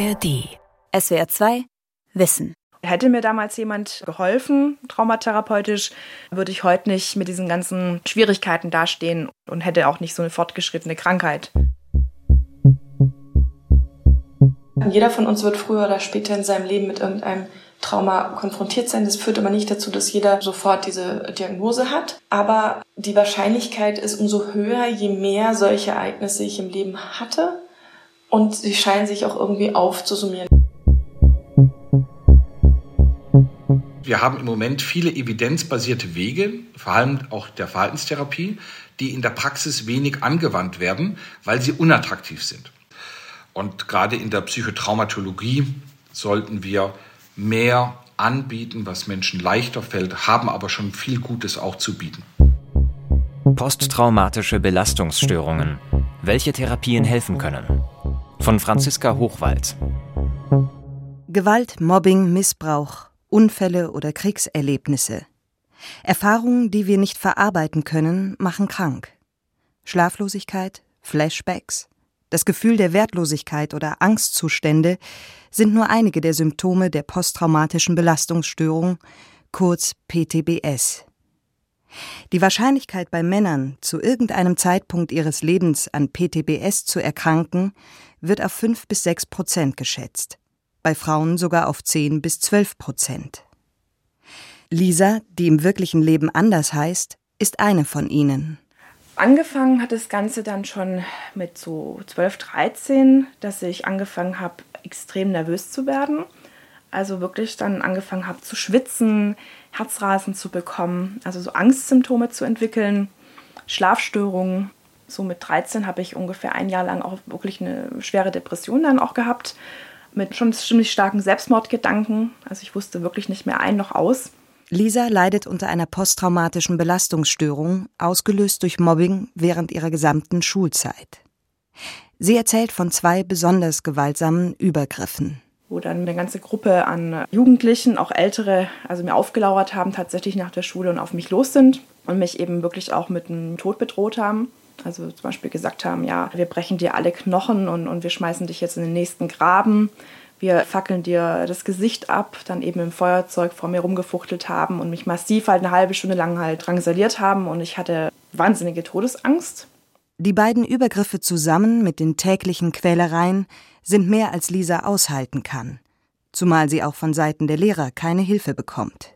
ARD. SWR 2 Wissen. Hätte mir damals jemand geholfen, traumatherapeutisch, würde ich heute nicht mit diesen ganzen Schwierigkeiten dastehen und hätte auch nicht so eine fortgeschrittene Krankheit. Jeder von uns wird früher oder später in seinem Leben mit irgendeinem Trauma konfrontiert sein. Das führt aber nicht dazu, dass jeder sofort diese Diagnose hat. Aber die Wahrscheinlichkeit ist umso höher, je mehr solche Ereignisse ich im Leben hatte. Und sie scheinen sich auch irgendwie aufzusummieren. Wir haben im Moment viele evidenzbasierte Wege, vor allem auch der Verhaltenstherapie, die in der Praxis wenig angewandt werden, weil sie unattraktiv sind. Und gerade in der Psychotraumatologie sollten wir mehr anbieten, was Menschen leichter fällt, haben aber schon viel Gutes auch zu bieten. Posttraumatische Belastungsstörungen. Welche Therapien helfen können? Von Franziska Hochwald. Gewalt, Mobbing, Missbrauch, Unfälle oder Kriegserlebnisse. Erfahrungen, die wir nicht verarbeiten können, machen krank. Schlaflosigkeit, Flashbacks, das Gefühl der Wertlosigkeit oder Angstzustände sind nur einige der Symptome der posttraumatischen Belastungsstörung, kurz PTBS. Die Wahrscheinlichkeit bei Männern, zu irgendeinem Zeitpunkt ihres Lebens an PTBS zu erkranken, wird auf 5 bis 6 Prozent geschätzt, bei Frauen sogar auf 10 bis 12 Prozent. Lisa, die im wirklichen Leben anders heißt, ist eine von ihnen. Angefangen hat das Ganze dann schon mit so 12, 13, dass ich angefangen habe, extrem nervös zu werden. Also wirklich dann angefangen habe zu schwitzen, Herzrasen zu bekommen, also so Angstsymptome zu entwickeln, Schlafstörungen. So mit 13 habe ich ungefähr ein Jahr lang auch wirklich eine schwere Depression dann auch gehabt, mit schon ziemlich starken Selbstmordgedanken. Also ich wusste wirklich nicht mehr ein noch aus. Lisa leidet unter einer posttraumatischen Belastungsstörung, ausgelöst durch Mobbing während ihrer gesamten Schulzeit. Sie erzählt von zwei besonders gewaltsamen Übergriffen. Wo dann eine ganze Gruppe an Jugendlichen, auch Ältere, also mir aufgelauert haben, tatsächlich nach der Schule und auf mich los sind und mich eben wirklich auch mit dem Tod bedroht haben. Also zum Beispiel gesagt haben, ja, wir brechen dir alle Knochen und, und wir schmeißen dich jetzt in den nächsten Graben wir fackeln dir das Gesicht ab, dann eben im Feuerzeug vor mir rumgefuchtelt haben und mich massiv halt eine halbe Stunde lang halt drangsaliert haben und ich hatte wahnsinnige Todesangst. Die beiden Übergriffe zusammen mit den täglichen Quälereien sind mehr als Lisa aushalten kann, zumal sie auch von Seiten der Lehrer keine Hilfe bekommt.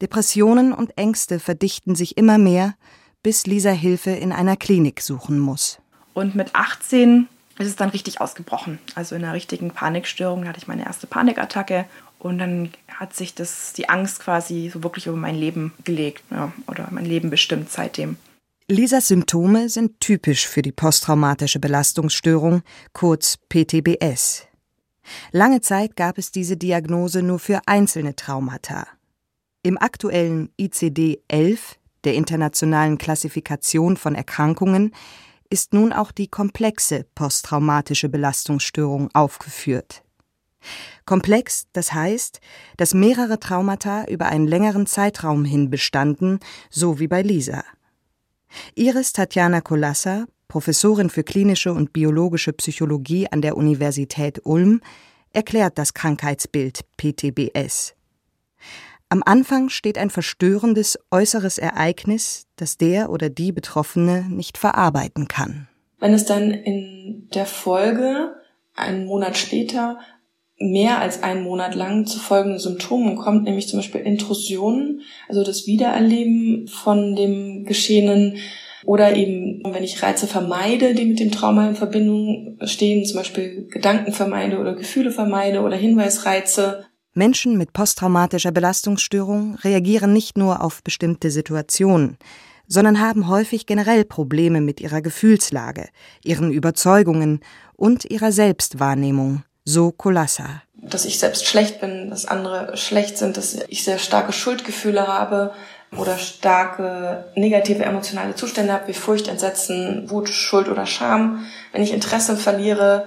Depressionen und Ängste verdichten sich immer mehr, bis Lisa Hilfe in einer Klinik suchen muss. Und mit 18 ist es dann richtig ausgebrochen. Also in einer richtigen Panikstörung hatte ich meine erste Panikattacke und dann hat sich das, die Angst quasi so wirklich über mein Leben gelegt ja, oder mein Leben bestimmt seitdem. Lisas Symptome sind typisch für die posttraumatische Belastungsstörung, kurz PTBS. Lange Zeit gab es diese Diagnose nur für einzelne Traumata. Im aktuellen ICD-11, der internationalen Klassifikation von Erkrankungen, ist nun auch die komplexe posttraumatische Belastungsstörung aufgeführt. Komplex, das heißt, dass mehrere Traumata über einen längeren Zeitraum hin bestanden, so wie bei Lisa. Iris Tatjana Kolassa, Professorin für klinische und biologische Psychologie an der Universität Ulm, erklärt das Krankheitsbild PTBS. Am Anfang steht ein verstörendes äußeres Ereignis, das der oder die Betroffene nicht verarbeiten kann. Wenn es dann in der Folge, einen Monat später, mehr als einen Monat lang zu folgenden Symptomen kommt, nämlich zum Beispiel Intrusionen, also das Wiedererleben von dem Geschehenen, oder eben, wenn ich Reize vermeide, die mit dem Trauma in Verbindung stehen, zum Beispiel Gedanken vermeide oder Gefühle vermeide oder Hinweisreize, Menschen mit posttraumatischer Belastungsstörung reagieren nicht nur auf bestimmte Situationen, sondern haben häufig generell Probleme mit ihrer Gefühlslage, ihren Überzeugungen und ihrer Selbstwahrnehmung, so Kolassa. Dass ich selbst schlecht bin, dass andere schlecht sind, dass ich sehr starke Schuldgefühle habe oder starke negative emotionale Zustände habe, wie Furcht, Entsetzen, Wut, Schuld oder Scham. Wenn ich Interesse verliere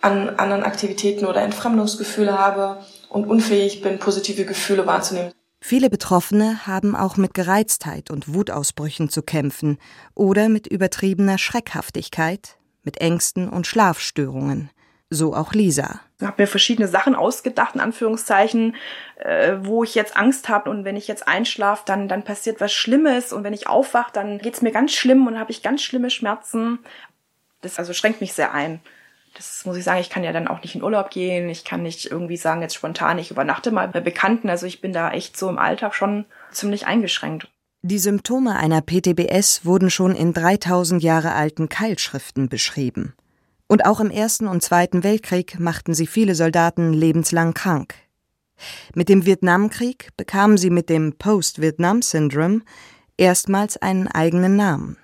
an anderen Aktivitäten oder Entfremdungsgefühle habe, und unfähig bin, positive Gefühle wahrzunehmen. Viele Betroffene haben auch mit Gereiztheit und Wutausbrüchen zu kämpfen oder mit übertriebener Schreckhaftigkeit, mit Ängsten und Schlafstörungen. So auch Lisa. Ich habe mir verschiedene Sachen ausgedacht, in Anführungszeichen, äh, wo ich jetzt Angst habe und wenn ich jetzt einschlafe, dann, dann passiert was Schlimmes und wenn ich aufwache, dann geht's mir ganz schlimm und habe ich ganz schlimme Schmerzen. Das also schränkt mich sehr ein. Das muss ich sagen, ich kann ja dann auch nicht in Urlaub gehen, ich kann nicht irgendwie sagen, jetzt spontan, ich übernachte mal bei Bekannten. Also ich bin da echt so im Alltag schon ziemlich eingeschränkt. Die Symptome einer PTBS wurden schon in 3000 Jahre alten Keilschriften beschrieben. Und auch im Ersten und Zweiten Weltkrieg machten sie viele Soldaten lebenslang krank. Mit dem Vietnamkrieg bekamen sie mit dem Post-Vietnam-Syndrom erstmals einen eigenen Namen.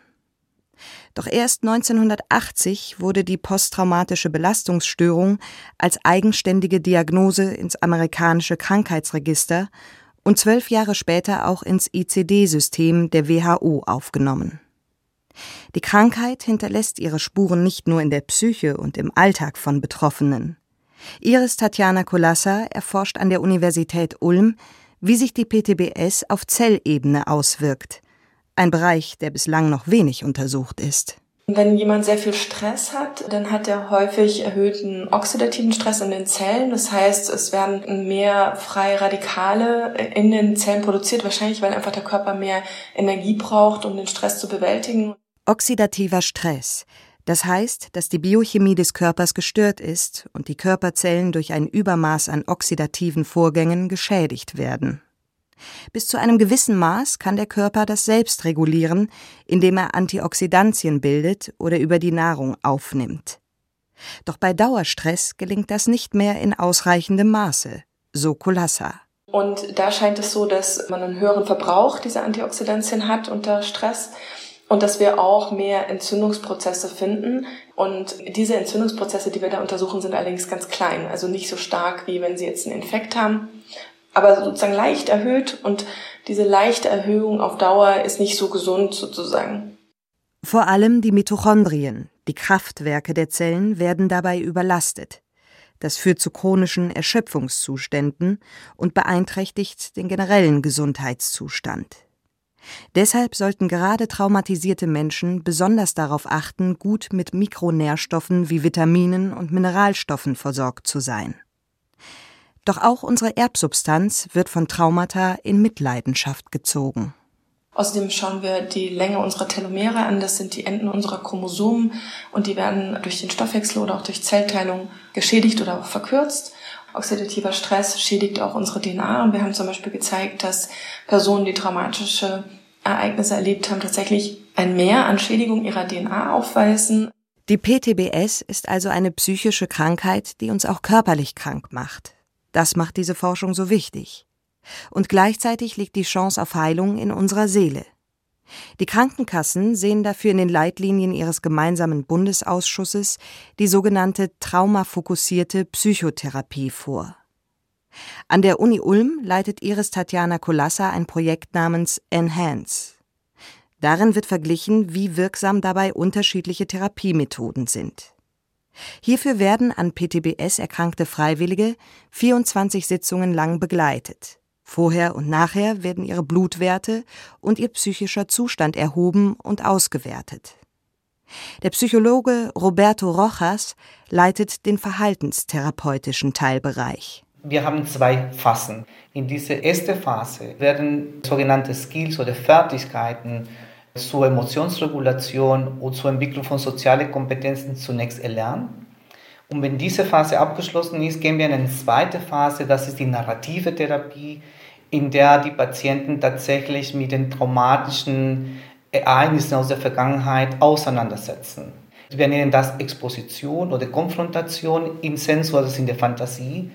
Doch erst 1980 wurde die posttraumatische Belastungsstörung als eigenständige Diagnose ins amerikanische Krankheitsregister und zwölf Jahre später auch ins ICD-System der WHO aufgenommen. Die Krankheit hinterlässt ihre Spuren nicht nur in der Psyche und im Alltag von Betroffenen. Iris Tatjana Kolassa erforscht an der Universität Ulm, wie sich die PTBS auf Zellebene auswirkt. Ein Bereich, der bislang noch wenig untersucht ist. Wenn jemand sehr viel Stress hat, dann hat er häufig erhöhten oxidativen Stress in den Zellen. Das heißt, es werden mehr freie Radikale in den Zellen produziert, wahrscheinlich weil einfach der Körper mehr Energie braucht, um den Stress zu bewältigen. Oxidativer Stress. Das heißt, dass die Biochemie des Körpers gestört ist und die Körperzellen durch ein Übermaß an oxidativen Vorgängen geschädigt werden. Bis zu einem gewissen Maß kann der Körper das selbst regulieren, indem er Antioxidantien bildet oder über die Nahrung aufnimmt. Doch bei Dauerstress gelingt das nicht mehr in ausreichendem Maße, so Kulassa. Und da scheint es so, dass man einen höheren Verbrauch dieser Antioxidantien hat unter Stress und dass wir auch mehr Entzündungsprozesse finden. Und diese Entzündungsprozesse, die wir da untersuchen, sind allerdings ganz klein, also nicht so stark, wie wenn Sie jetzt einen Infekt haben, aber sozusagen leicht erhöht und diese leichte Erhöhung auf Dauer ist nicht so gesund sozusagen. Vor allem die Mitochondrien, die Kraftwerke der Zellen, werden dabei überlastet. Das führt zu chronischen Erschöpfungszuständen und beeinträchtigt den generellen Gesundheitszustand. Deshalb sollten gerade traumatisierte Menschen besonders darauf achten, gut mit Mikronährstoffen wie Vitaminen und Mineralstoffen versorgt zu sein. Doch auch unsere Erbsubstanz wird von Traumata in Mitleidenschaft gezogen. Außerdem schauen wir die Länge unserer Telomere an. Das sind die Enden unserer Chromosomen und die werden durch den Stoffwechsel oder auch durch Zellteilung geschädigt oder verkürzt. Oxidativer Stress schädigt auch unsere DNA und wir haben zum Beispiel gezeigt, dass Personen, die traumatische Ereignisse erlebt haben, tatsächlich ein Mehr an Schädigung ihrer DNA aufweisen. Die PTBS ist also eine psychische Krankheit, die uns auch körperlich krank macht. Das macht diese Forschung so wichtig. Und gleichzeitig liegt die Chance auf Heilung in unserer Seele. Die Krankenkassen sehen dafür in den Leitlinien ihres gemeinsamen Bundesausschusses die sogenannte traumafokussierte Psychotherapie vor. An der Uni Ulm leitet Iris Tatjana Kolassa ein Projekt namens Enhance. Darin wird verglichen, wie wirksam dabei unterschiedliche Therapiemethoden sind. Hierfür werden an PTBS erkrankte Freiwillige 24 Sitzungen lang begleitet. Vorher und nachher werden ihre Blutwerte und ihr psychischer Zustand erhoben und ausgewertet. Der Psychologe Roberto Rojas leitet den verhaltenstherapeutischen Teilbereich. Wir haben zwei Phasen. In dieser ersten Phase werden sogenannte Skills oder Fertigkeiten zur Emotionsregulation und zur Entwicklung von sozialen Kompetenzen zunächst erlernt. Und wenn diese Phase abgeschlossen ist, gehen wir in eine zweite Phase, das ist die narrative Therapie, in der die Patienten tatsächlich mit den traumatischen Ereignissen aus der Vergangenheit auseinandersetzen. Wir nennen das Exposition oder Konfrontation im Sensor, das ist in der Fantasie.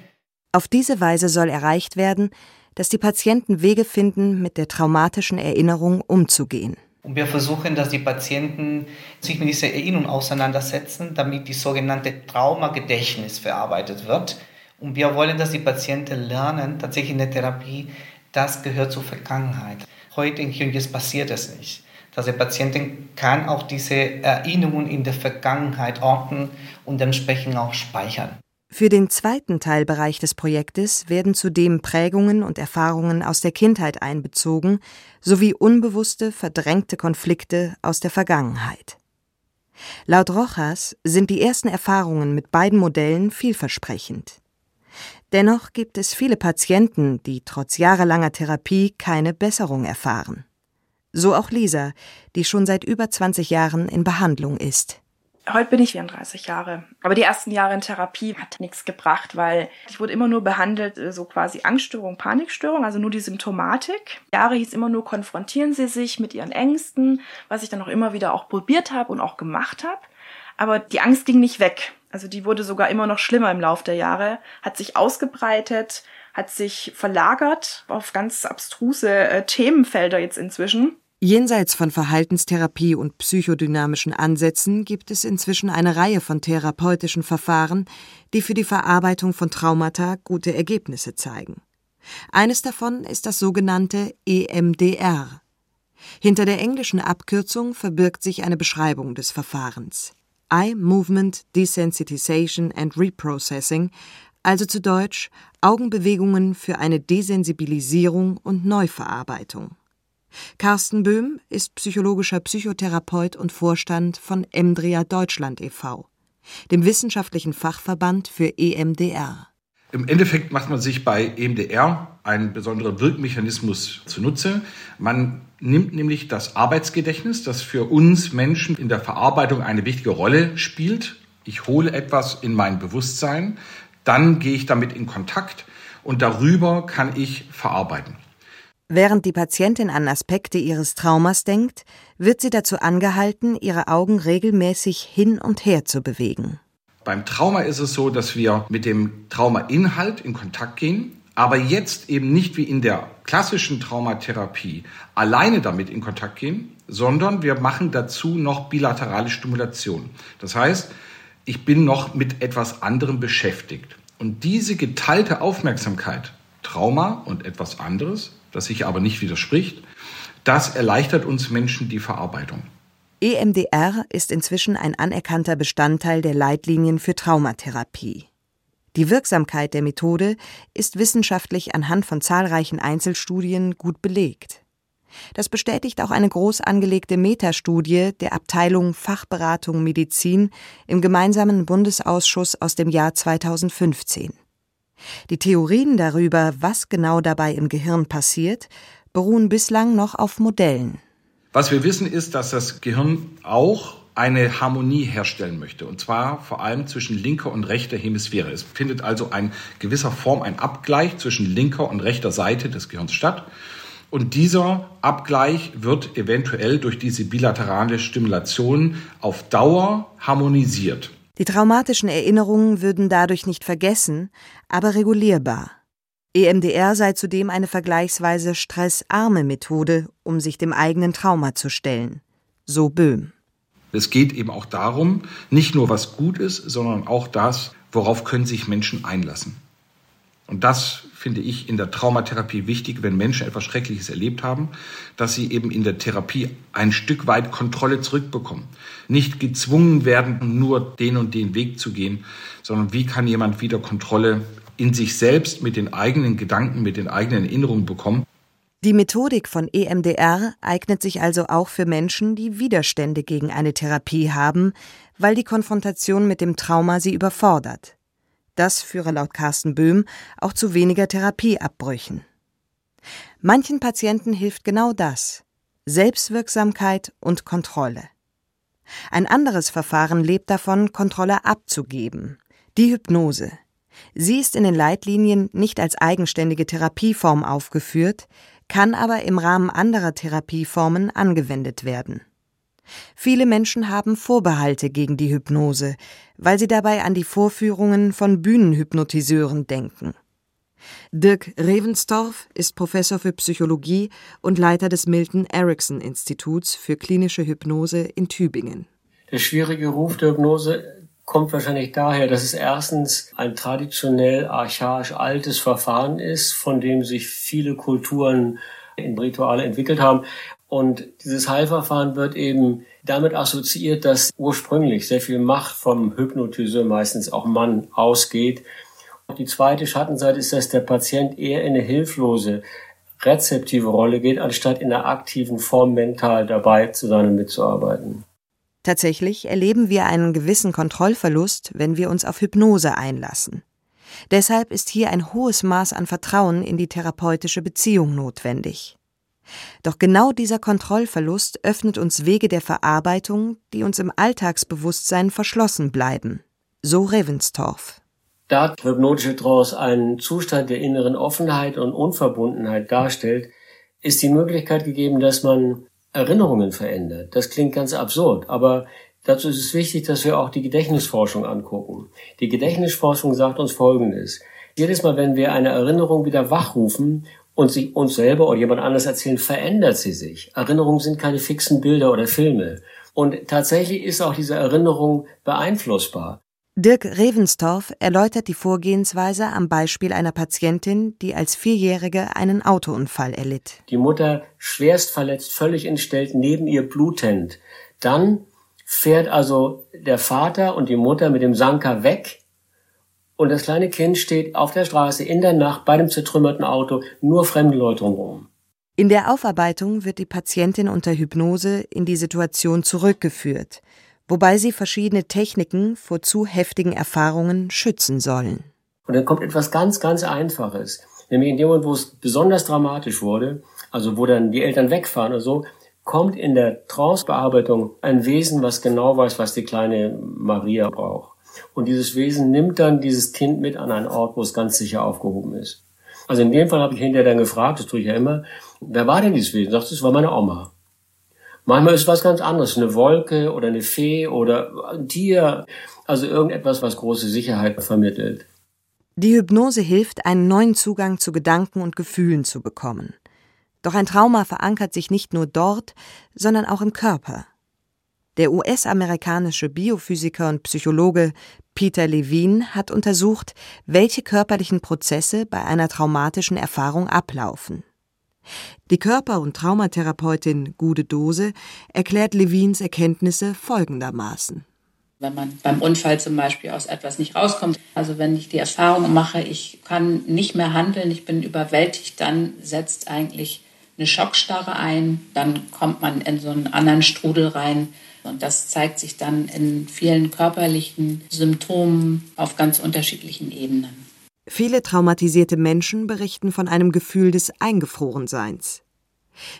Auf diese Weise soll erreicht werden, dass die Patienten Wege finden, mit der traumatischen Erinnerung umzugehen. Und wir versuchen, dass die Patienten sich mit dieser Erinnerung auseinandersetzen, damit die sogenannte Traumagedächtnis verarbeitet wird. Und wir wollen, dass die Patienten lernen, tatsächlich in der Therapie, das gehört zur Vergangenheit. Heute in jetzt passiert es nicht. Dass der Patient kann auch diese Erinnerungen in der Vergangenheit orten und entsprechend auch speichern. Für den zweiten Teilbereich des Projektes werden zudem Prägungen und Erfahrungen aus der Kindheit einbezogen, sowie unbewusste, verdrängte Konflikte aus der Vergangenheit. Laut Rojas sind die ersten Erfahrungen mit beiden Modellen vielversprechend. Dennoch gibt es viele Patienten, die trotz jahrelanger Therapie keine Besserung erfahren. So auch Lisa, die schon seit über 20 Jahren in Behandlung ist. Heute bin ich 34 Jahre. Aber die ersten Jahre in Therapie hat nichts gebracht, weil ich wurde immer nur behandelt, äh, so quasi Angststörung, Panikstörung, also nur die Symptomatik. Jahre hieß immer nur, konfrontieren Sie sich mit Ihren Ängsten, was ich dann auch immer wieder auch probiert habe und auch gemacht habe. Aber die Angst ging nicht weg. Also die wurde sogar immer noch schlimmer im Laufe der Jahre, hat sich ausgebreitet, hat sich verlagert auf ganz abstruse äh, Themenfelder jetzt inzwischen. Jenseits von Verhaltenstherapie und psychodynamischen Ansätzen gibt es inzwischen eine Reihe von therapeutischen Verfahren, die für die Verarbeitung von Traumata gute Ergebnisse zeigen. Eines davon ist das sogenannte EMDR. Hinter der englischen Abkürzung verbirgt sich eine Beschreibung des Verfahrens. Eye Movement Desensitization and Reprocessing, also zu Deutsch Augenbewegungen für eine Desensibilisierung und Neuverarbeitung. Carsten Böhm ist psychologischer Psychotherapeut und Vorstand von Emdria Deutschland e.V., dem wissenschaftlichen Fachverband für EMDR. Im Endeffekt macht man sich bei EMDR einen besonderen Wirkmechanismus zunutze. Man nimmt nämlich das Arbeitsgedächtnis, das für uns Menschen in der Verarbeitung eine wichtige Rolle spielt. Ich hole etwas in mein Bewusstsein, dann gehe ich damit in Kontakt und darüber kann ich verarbeiten. Während die Patientin an Aspekte ihres Traumas denkt, wird sie dazu angehalten, ihre Augen regelmäßig hin und her zu bewegen. Beim Trauma ist es so, dass wir mit dem Traumainhalt in Kontakt gehen, aber jetzt eben nicht wie in der klassischen Traumatherapie alleine damit in Kontakt gehen, sondern wir machen dazu noch bilaterale Stimulation. Das heißt, ich bin noch mit etwas anderem beschäftigt. Und diese geteilte Aufmerksamkeit, Trauma und etwas anderes, das sich aber nicht widerspricht. Das erleichtert uns Menschen die Verarbeitung. EMDR ist inzwischen ein anerkannter Bestandteil der Leitlinien für Traumatherapie. Die Wirksamkeit der Methode ist wissenschaftlich anhand von zahlreichen Einzelstudien gut belegt. Das bestätigt auch eine groß angelegte Metastudie der Abteilung Fachberatung Medizin im gemeinsamen Bundesausschuss aus dem Jahr 2015. Die Theorien darüber, was genau dabei im Gehirn passiert, beruhen bislang noch auf Modellen. Was wir wissen ist, dass das Gehirn auch eine Harmonie herstellen möchte, und zwar vor allem zwischen linker und rechter Hemisphäre. Es findet also ein gewisser Form ein Abgleich zwischen linker und rechter Seite des Gehirns statt. Und dieser Abgleich wird eventuell durch diese bilaterale Stimulation auf Dauer harmonisiert. Die traumatischen Erinnerungen würden dadurch nicht vergessen, aber regulierbar. EMDR sei zudem eine vergleichsweise stressarme Methode, um sich dem eigenen Trauma zu stellen. So Böhm. Es geht eben auch darum, nicht nur was gut ist, sondern auch das, worauf können sich Menschen einlassen. Und das finde ich in der Traumatherapie wichtig, wenn Menschen etwas Schreckliches erlebt haben, dass sie eben in der Therapie ein Stück weit Kontrolle zurückbekommen. Nicht gezwungen werden, nur den und den Weg zu gehen, sondern wie kann jemand wieder Kontrolle in sich selbst mit den eigenen Gedanken, mit den eigenen Erinnerungen bekommen. Die Methodik von EMDR eignet sich also auch für Menschen, die Widerstände gegen eine Therapie haben, weil die Konfrontation mit dem Trauma sie überfordert. Das führe laut Carsten Böhm auch zu weniger Therapieabbrüchen. Manchen Patienten hilft genau das Selbstwirksamkeit und Kontrolle. Ein anderes Verfahren lebt davon, Kontrolle abzugeben. Die Hypnose. Sie ist in den Leitlinien nicht als eigenständige Therapieform aufgeführt, kann aber im Rahmen anderer Therapieformen angewendet werden. Viele Menschen haben Vorbehalte gegen die Hypnose, weil sie dabei an die Vorführungen von Bühnenhypnotiseuren denken. Dirk Revenstorf ist Professor für Psychologie und Leiter des Milton Erickson Instituts für klinische Hypnose in Tübingen. Der schwierige Ruf der Hypnose kommt wahrscheinlich daher, dass es erstens ein traditionell archaisch altes Verfahren ist, von dem sich viele Kulturen in Rituale entwickelt haben und dieses Heilverfahren wird eben damit assoziiert, dass ursprünglich sehr viel Macht vom Hypnotiseur, meistens auch Mann, ausgeht. Die zweite Schattenseite ist, dass der Patient eher in eine hilflose, rezeptive Rolle geht, anstatt in einer aktiven Form mental dabei zu sein und mitzuarbeiten. Tatsächlich erleben wir einen gewissen Kontrollverlust, wenn wir uns auf Hypnose einlassen. Deshalb ist hier ein hohes Maß an Vertrauen in die therapeutische Beziehung notwendig. Doch genau dieser Kontrollverlust öffnet uns Wege der Verarbeitung, die uns im Alltagsbewusstsein verschlossen bleiben. So Revenstorf. Da hypnotische Trance einen Zustand der inneren Offenheit und Unverbundenheit darstellt, ist die Möglichkeit gegeben, dass man Erinnerungen verändert. Das klingt ganz absurd, aber dazu ist es wichtig, dass wir auch die Gedächtnisforschung angucken. Die Gedächtnisforschung sagt uns Folgendes. Jedes Mal, wenn wir eine Erinnerung wieder wachrufen und sie uns selber oder jemand anders erzählen, verändert sie sich. Erinnerungen sind keine fixen Bilder oder Filme. Und tatsächlich ist auch diese Erinnerung beeinflussbar. Dirk Revenstorf erläutert die Vorgehensweise am Beispiel einer Patientin, die als Vierjährige einen Autounfall erlitt. Die Mutter schwerst verletzt, völlig entstellt, neben ihr blutend. Dann fährt also der Vater und die Mutter mit dem Sanker weg und das kleine Kind steht auf der Straße in der Nacht bei dem zertrümmerten Auto, nur fremde Leute drumherum. In der Aufarbeitung wird die Patientin unter Hypnose in die Situation zurückgeführt wobei sie verschiedene Techniken vor zu heftigen Erfahrungen schützen sollen. Und dann kommt etwas ganz, ganz Einfaches. Nämlich in dem Moment, wo es besonders dramatisch wurde, also wo dann die Eltern wegfahren oder so, kommt in der Trancebearbeitung ein Wesen, was genau weiß, was die kleine Maria braucht. Und dieses Wesen nimmt dann dieses Kind mit an einen Ort, wo es ganz sicher aufgehoben ist. Also in dem Fall habe ich hinterher dann gefragt, das tue ich ja immer, wer war denn dieses Wesen? Sagt, das war meine Oma. Manchmal ist was ganz anderes, eine Wolke oder eine Fee oder ein Tier, also irgendetwas, was große Sicherheit vermittelt. Die Hypnose hilft, einen neuen Zugang zu Gedanken und Gefühlen zu bekommen. Doch ein Trauma verankert sich nicht nur dort, sondern auch im Körper. Der US-amerikanische Biophysiker und Psychologe Peter Levine hat untersucht, welche körperlichen Prozesse bei einer traumatischen Erfahrung ablaufen. Die Körper- und Traumatherapeutin Gude Dose erklärt Levins Erkenntnisse folgendermaßen. Wenn man beim Unfall zum Beispiel aus etwas nicht rauskommt, also wenn ich die Erfahrung mache, ich kann nicht mehr handeln, ich bin überwältigt, dann setzt eigentlich eine Schockstarre ein, dann kommt man in so einen anderen Strudel rein und das zeigt sich dann in vielen körperlichen Symptomen auf ganz unterschiedlichen Ebenen. Viele traumatisierte Menschen berichten von einem Gefühl des Eingefrorenseins.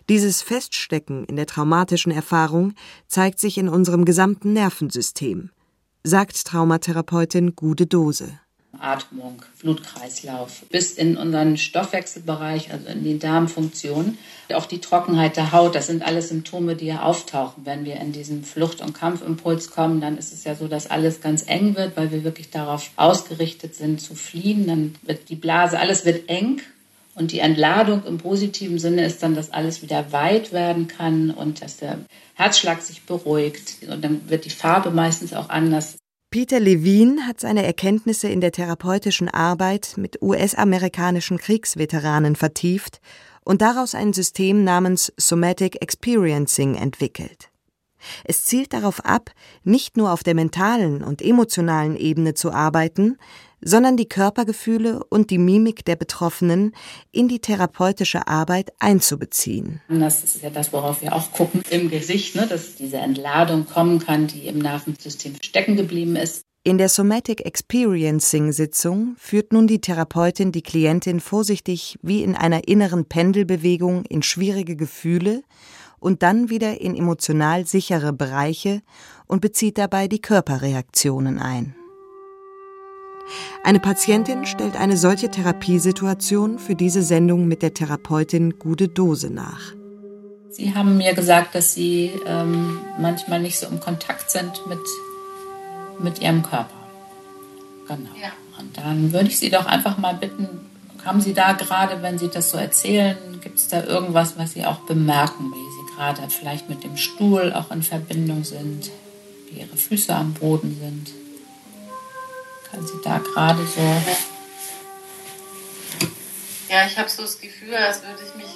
Dieses Feststecken in der traumatischen Erfahrung zeigt sich in unserem gesamten Nervensystem, sagt Traumatherapeutin Gude Dose. Atmung, Blutkreislauf, bis in unseren Stoffwechselbereich, also in die Darmfunktion. Auch die Trockenheit der Haut, das sind alles Symptome, die ja auftauchen. Wenn wir in diesen Flucht- und Kampfimpuls kommen, dann ist es ja so, dass alles ganz eng wird, weil wir wirklich darauf ausgerichtet sind zu fliehen. Dann wird die Blase, alles wird eng. Und die Entladung im positiven Sinne ist dann, dass alles wieder weit werden kann und dass der Herzschlag sich beruhigt. Und dann wird die Farbe meistens auch anders. Peter Levine hat seine Erkenntnisse in der therapeutischen Arbeit mit US-amerikanischen Kriegsveteranen vertieft und daraus ein System namens Somatic Experiencing entwickelt. Es zielt darauf ab, nicht nur auf der mentalen und emotionalen Ebene zu arbeiten, sondern die Körpergefühle und die Mimik der Betroffenen in die therapeutische Arbeit einzubeziehen. Das ist ja das, worauf wir auch gucken im Gesicht, ne, dass diese Entladung kommen kann, die im Nervensystem stecken geblieben ist. In der Somatic Experiencing Sitzung führt nun die Therapeutin die Klientin vorsichtig wie in einer inneren Pendelbewegung in schwierige Gefühle und dann wieder in emotional sichere Bereiche und bezieht dabei die Körperreaktionen ein. Eine Patientin stellt eine solche Therapiesituation für diese Sendung mit der Therapeutin Gude Dose nach. Sie haben mir gesagt, dass Sie ähm, manchmal nicht so im Kontakt sind mit, mit Ihrem Körper. Genau. Ja. Und dann würde ich Sie doch einfach mal bitten, haben Sie da gerade, wenn Sie das so erzählen, gibt es da irgendwas, was Sie auch bemerken, wie gerade vielleicht mit dem Stuhl auch in Verbindung sind, wie Ihre Füße am Boden sind? Kann sie da gerade so. Ja, ich habe so das Gefühl, als würde ich mich,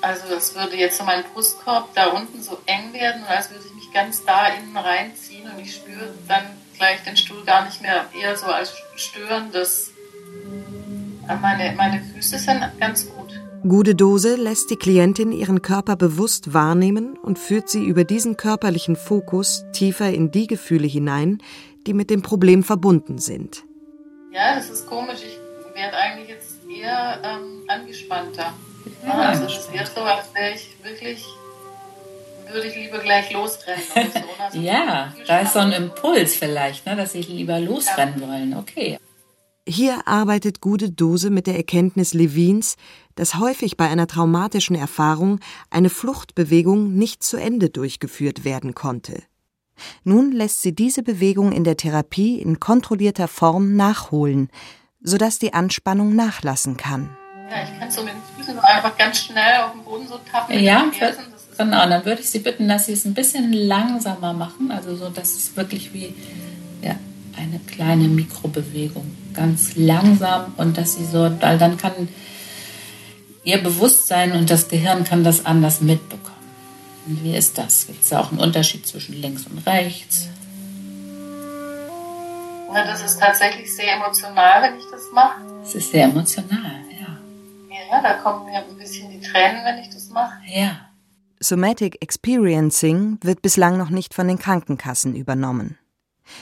also als würde jetzt so mein Brustkorb da unten so eng werden und als würde ich mich ganz da innen reinziehen und ich spüre dann gleich den Stuhl gar nicht mehr eher so als störendes. Meine, meine Füße sind ganz gut. Gude Dose lässt die Klientin ihren Körper bewusst wahrnehmen und führt sie über diesen körperlichen Fokus tiefer in die Gefühle hinein, die mit dem Problem verbunden sind. Ja, das ist komisch. Ich werde eigentlich jetzt eher ähm, angespannter. Ja, also das wäre so, als wäre ich wirklich, würde ich lieber gleich losrennen. Oder so. Also ja, da ist so ein Impuls vielleicht, ne, dass sie lieber losrennen ja. wollen. Okay. Hier arbeitet Gude Dose mit der Erkenntnis Levins, dass häufig bei einer traumatischen Erfahrung eine Fluchtbewegung nicht zu Ende durchgeführt werden konnte. Nun lässt sie diese Bewegung in der Therapie in kontrollierter Form nachholen, sodass die Anspannung nachlassen kann. Ja, ich kann so mit den Füßen einfach ganz schnell auf dem Boden so tappen. Ja, genau. Dann würde ich Sie bitten, dass Sie es ein bisschen langsamer machen, also so, dass es wirklich wie ja, eine kleine Mikrobewegung, ganz langsam und dass sie so, weil dann kann ihr Bewusstsein und das Gehirn kann das anders mitbekommen. Und wie ist das? Gibt es da auch einen Unterschied zwischen links und rechts? Na, das ist tatsächlich sehr emotional, wenn ich das mache. Es ist sehr emotional, ja. Ja, da kommen mir ein bisschen die Tränen, wenn ich das mache. Ja. Somatic Experiencing wird bislang noch nicht von den Krankenkassen übernommen.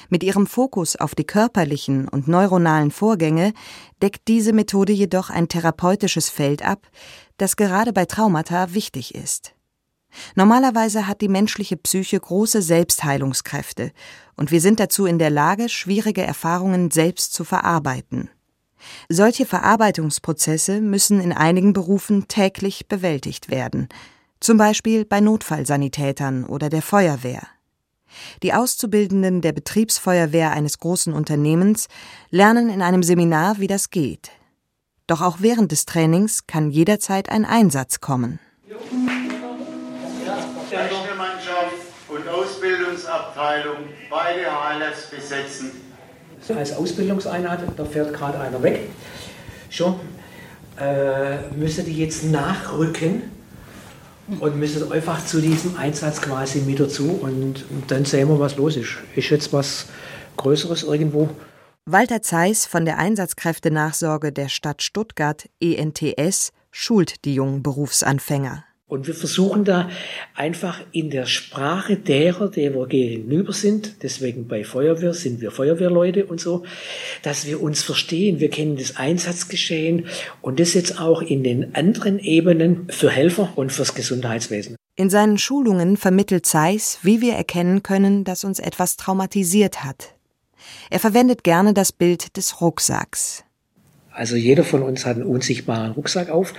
Mit ihrem Fokus auf die körperlichen und neuronalen Vorgänge deckt diese Methode jedoch ein therapeutisches Feld ab, das gerade bei Traumata wichtig ist. Normalerweise hat die menschliche Psyche große Selbstheilungskräfte, und wir sind dazu in der Lage, schwierige Erfahrungen selbst zu verarbeiten. Solche Verarbeitungsprozesse müssen in einigen Berufen täglich bewältigt werden, zum Beispiel bei Notfallsanitätern oder der Feuerwehr. Die Auszubildenden der Betriebsfeuerwehr eines großen Unternehmens lernen in einem Seminar, wie das geht. Doch auch während des Trainings kann jederzeit ein Einsatz kommen. Rechnermannschaft und Ausbildungsabteilung beide HLS besetzen. Als Ausbildungseinheit, da fährt gerade einer weg. Schon äh, müsste die jetzt nachrücken und müssen einfach zu diesem Einsatz quasi mit dazu und, und dann sehen wir, was los ist. Ist jetzt was Größeres irgendwo? Walter Zeiss von der Einsatzkräftenachsorge der Stadt Stuttgart ENTS schult die jungen Berufsanfänger. Und wir versuchen da einfach in der Sprache derer, der wir gegenüber sind, deswegen bei Feuerwehr sind wir Feuerwehrleute und so, dass wir uns verstehen. Wir kennen das Einsatzgeschehen und das jetzt auch in den anderen Ebenen für Helfer und fürs Gesundheitswesen. In seinen Schulungen vermittelt Zeiss, wie wir erkennen können, dass uns etwas traumatisiert hat. Er verwendet gerne das Bild des Rucksacks. Also jeder von uns hat einen unsichtbaren Rucksack auf,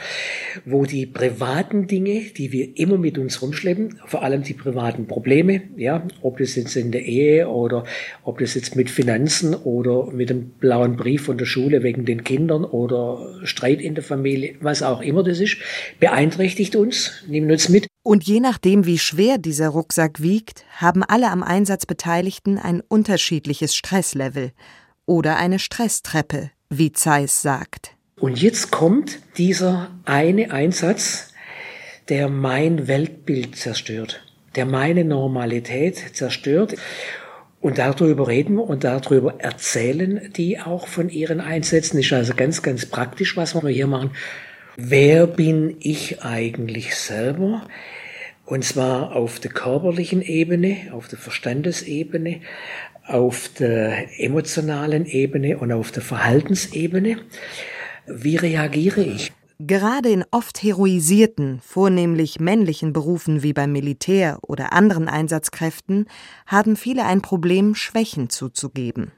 wo die privaten Dinge, die wir immer mit uns rumschleppen, vor allem die privaten Probleme, ja, ob das jetzt in der Ehe oder ob das jetzt mit Finanzen oder mit dem blauen Brief von der Schule wegen den Kindern oder Streit in der Familie, was auch immer das ist, beeinträchtigt uns, nehmen uns mit. Und je nachdem, wie schwer dieser Rucksack wiegt, haben alle am Einsatz Beteiligten ein unterschiedliches Stresslevel oder eine Stresstreppe, wie Zeiss sagt. Und jetzt kommt dieser eine Einsatz, der mein Weltbild zerstört, der meine Normalität zerstört. Und darüber reden wir und darüber erzählen die auch von ihren Einsätzen. Ist also ganz, ganz praktisch, was wir hier machen. Wer bin ich eigentlich selber? Und zwar auf der körperlichen Ebene, auf der Verstandesebene, auf der emotionalen Ebene und auf der Verhaltensebene. Wie reagiere ich? Gerade in oft heroisierten, vornehmlich männlichen Berufen wie beim Militär oder anderen Einsatzkräften haben viele ein Problem, Schwächen zuzugeben.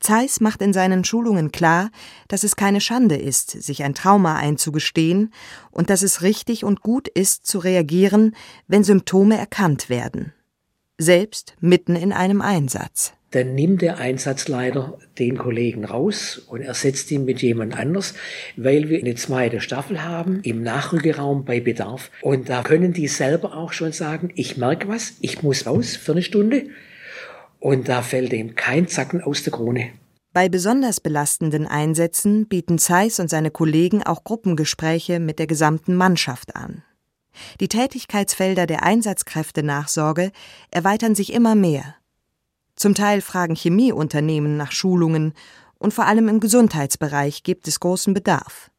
Zeiss macht in seinen Schulungen klar, dass es keine Schande ist, sich ein Trauma einzugestehen und dass es richtig und gut ist, zu reagieren, wenn Symptome erkannt werden selbst mitten in einem Einsatz. Dann nimmt der Einsatzleiter den Kollegen raus und ersetzt ihn mit jemand anders, weil wir eine zweite Staffel haben im Nachrückeraum bei Bedarf. Und da können die selber auch schon sagen, ich merke was, ich muss raus für eine Stunde. Und da fällt ihm kein Zacken aus der Krone. Bei besonders belastenden Einsätzen bieten Zeiss und seine Kollegen auch Gruppengespräche mit der gesamten Mannschaft an. Die Tätigkeitsfelder der Einsatzkräftenachsorge erweitern sich immer mehr. Zum Teil fragen Chemieunternehmen nach Schulungen und vor allem im Gesundheitsbereich gibt es großen Bedarf.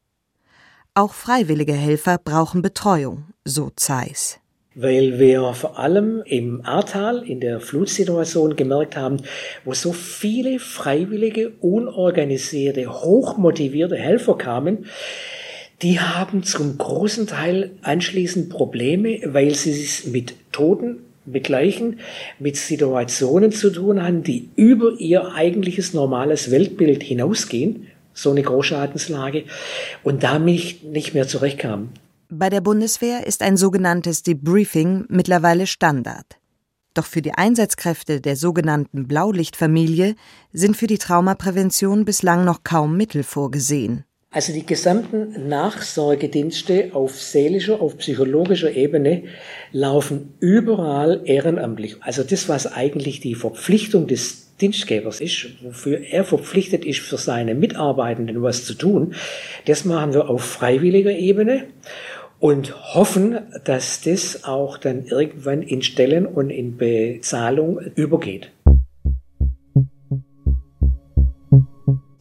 Auch freiwillige Helfer brauchen Betreuung, so Zeiss weil wir vor allem im Ahrtal in der Flutsituation gemerkt haben, wo so viele freiwillige, unorganisierte, hochmotivierte Helfer kamen, die haben zum großen Teil anschließend Probleme, weil sie es mit Toten begleichen, mit Situationen zu tun haben, die über ihr eigentliches normales Weltbild hinausgehen, so eine Großschadenslage, und damit nicht mehr zurechtkamen. Bei der Bundeswehr ist ein sogenanntes Debriefing mittlerweile Standard. Doch für die Einsatzkräfte der sogenannten Blaulichtfamilie sind für die Traumaprävention bislang noch kaum Mittel vorgesehen. Also die gesamten Nachsorgedienste auf seelischer, auf psychologischer Ebene laufen überall ehrenamtlich. Also das, was eigentlich die Verpflichtung des Dienstgebers ist, wofür er verpflichtet ist, für seine Mitarbeitenden was zu tun, das machen wir auf freiwilliger Ebene und hoffen, dass das auch dann irgendwann in Stellen und in Bezahlung übergeht.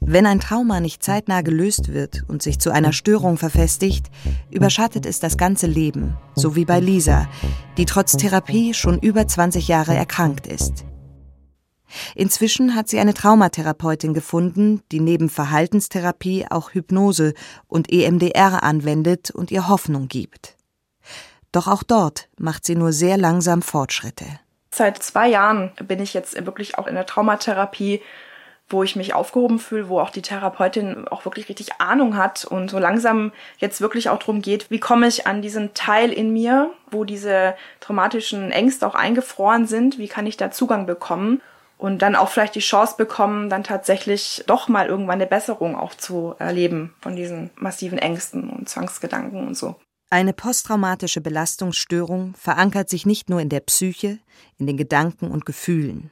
Wenn ein Trauma nicht zeitnah gelöst wird und sich zu einer Störung verfestigt, überschattet es das ganze Leben, so wie bei Lisa, die trotz Therapie schon über 20 Jahre erkrankt ist. Inzwischen hat sie eine Traumatherapeutin gefunden, die neben Verhaltenstherapie auch Hypnose und EMDR anwendet und ihr Hoffnung gibt. Doch auch dort macht sie nur sehr langsam Fortschritte. Seit zwei Jahren bin ich jetzt wirklich auch in der Traumatherapie, wo ich mich aufgehoben fühle, wo auch die Therapeutin auch wirklich richtig Ahnung hat und so langsam jetzt wirklich auch darum geht, wie komme ich an diesen Teil in mir, wo diese traumatischen Ängste auch eingefroren sind, wie kann ich da Zugang bekommen und dann auch vielleicht die Chance bekommen, dann tatsächlich doch mal irgendwann eine Besserung auch zu erleben von diesen massiven Ängsten und Zwangsgedanken und so. Eine posttraumatische Belastungsstörung verankert sich nicht nur in der Psyche, in den Gedanken und Gefühlen.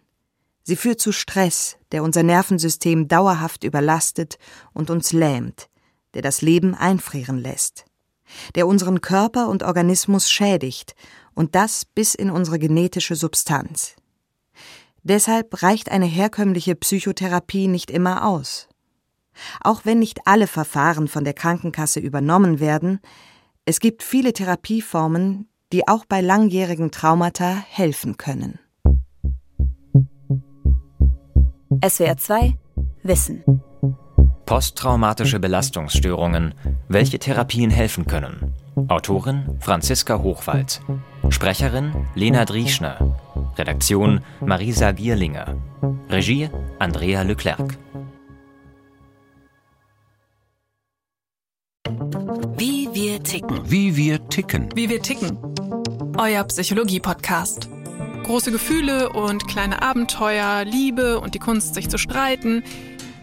Sie führt zu Stress, der unser Nervensystem dauerhaft überlastet und uns lähmt, der das Leben einfrieren lässt, der unseren Körper und Organismus schädigt und das bis in unsere genetische Substanz. Deshalb reicht eine herkömmliche Psychotherapie nicht immer aus. Auch wenn nicht alle Verfahren von der Krankenkasse übernommen werden, es gibt viele Therapieformen, die auch bei langjährigen Traumata helfen können. SWR 2 Wissen Posttraumatische Belastungsstörungen, welche Therapien helfen können. Autorin Franziska Hochwald. Sprecherin Lena Drieschner. Redaktion Marisa Gierlinger. Regie Andrea Leclerc. Wie wir ticken. Wie wir ticken. Wie wir ticken. Euer Psychologie-Podcast. Große Gefühle und kleine Abenteuer, Liebe und die Kunst, sich zu streiten.